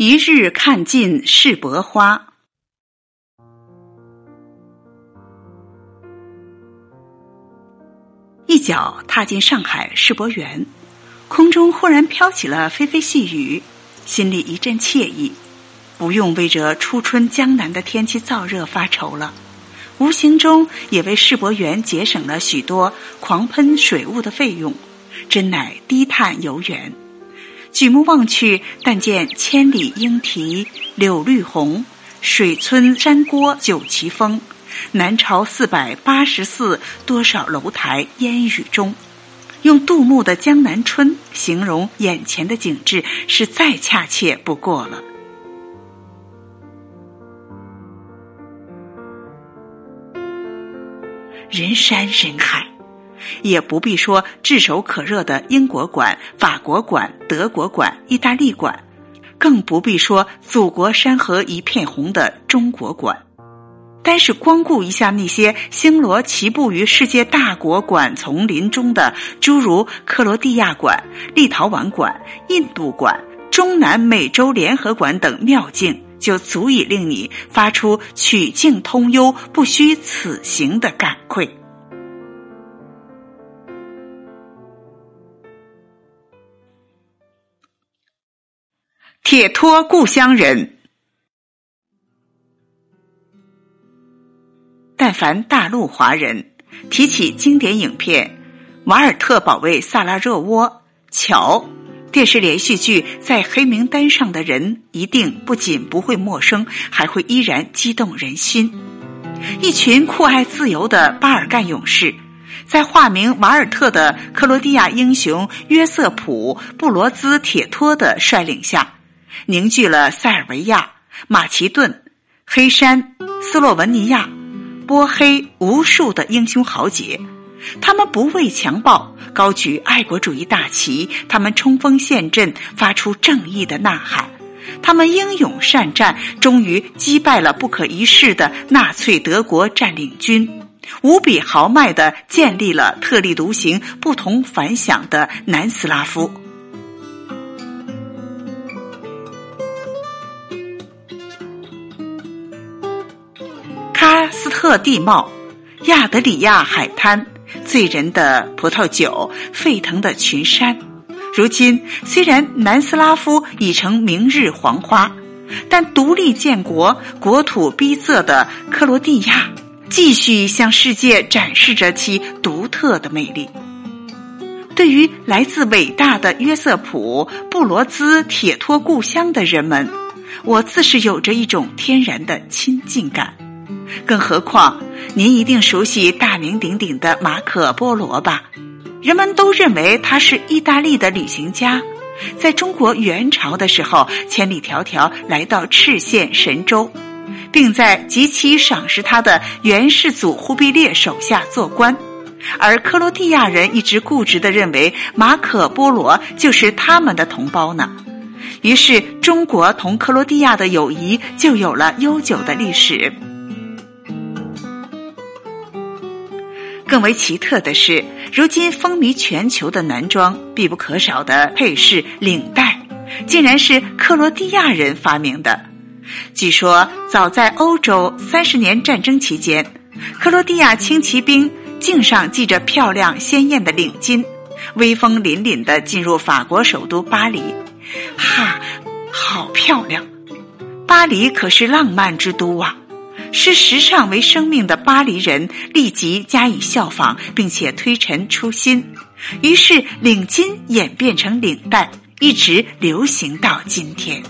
一日看尽世博花，一脚踏进上海世博园，空中忽然飘起了霏霏细雨，心里一阵惬意，不用为这初春江南的天气燥热发愁了，无形中也为世博园节省了许多狂喷水雾的费用，真乃低碳游园。举目望去，但见千里莺啼柳绿红，水村山郭酒旗风。南朝四百八十寺，多少楼台烟雨中。用杜牧的《江南春》形容眼前的景致，是再恰切不过了。人山人海。也不必说炙手可热的英国馆、法国馆、德国馆、意大利馆，更不必说祖国山河一片红的中国馆。单是光顾一下那些星罗棋布于世界大国馆丛林中的，诸如克罗地亚馆、立陶宛馆、印度馆、中南美洲联合馆等妙境，就足以令你发出“曲径通幽，不虚此行”的感愧。铁托故乡人，但凡大陆华人提起经典影片《瓦尔特保卫萨拉热窝》，瞧，电视连续剧在黑名单上的人，一定不仅不会陌生，还会依然激动人心。一群酷爱自由的巴尔干勇士，在化名瓦尔特的克罗地亚英雄约瑟普·布罗兹铁托的率领下。凝聚了塞尔维亚、马其顿、黑山、斯洛文尼亚、波黑无数的英雄豪杰，他们不畏强暴，高举爱国主义大旗；他们冲锋陷阵，发出正义的呐喊；他们英勇善战，终于击败了不可一世的纳粹德国占领军，无比豪迈地建立了特立独行、不同凡响的南斯拉夫。特地貌，亚德里亚海滩，醉人的葡萄酒，沸腾的群山。如今，虽然南斯拉夫已成明日黄花，但独立建国、国土逼仄的克罗地亚，继续向世界展示着其独特的魅力。对于来自伟大的约瑟普·布罗兹铁托故乡的人们，我自是有着一种天然的亲近感。更何况，您一定熟悉大名鼎鼎的马可·波罗吧？人们都认为他是意大利的旅行家，在中国元朝的时候，千里迢迢来到赤县神州，并在极其赏识他的元世祖忽必烈手下做官。而克罗地亚人一直固执地认为马可·波罗就是他们的同胞呢。于是，中国同克罗地亚的友谊就有了悠久的历史。更为奇特的是，如今风靡全球的男装必不可少的配饰领带，竟然是克罗地亚人发明的。据说，早在欧洲三十年战争期间，克罗地亚轻骑兵颈上系着漂亮鲜艳的领巾，威风凛凛地进入法国首都巴黎。哈，好漂亮！巴黎可是浪漫之都啊！视时尚为生命的巴黎人立即加以效仿，并且推陈出新，于是领巾演变成领带，一直流行到今天。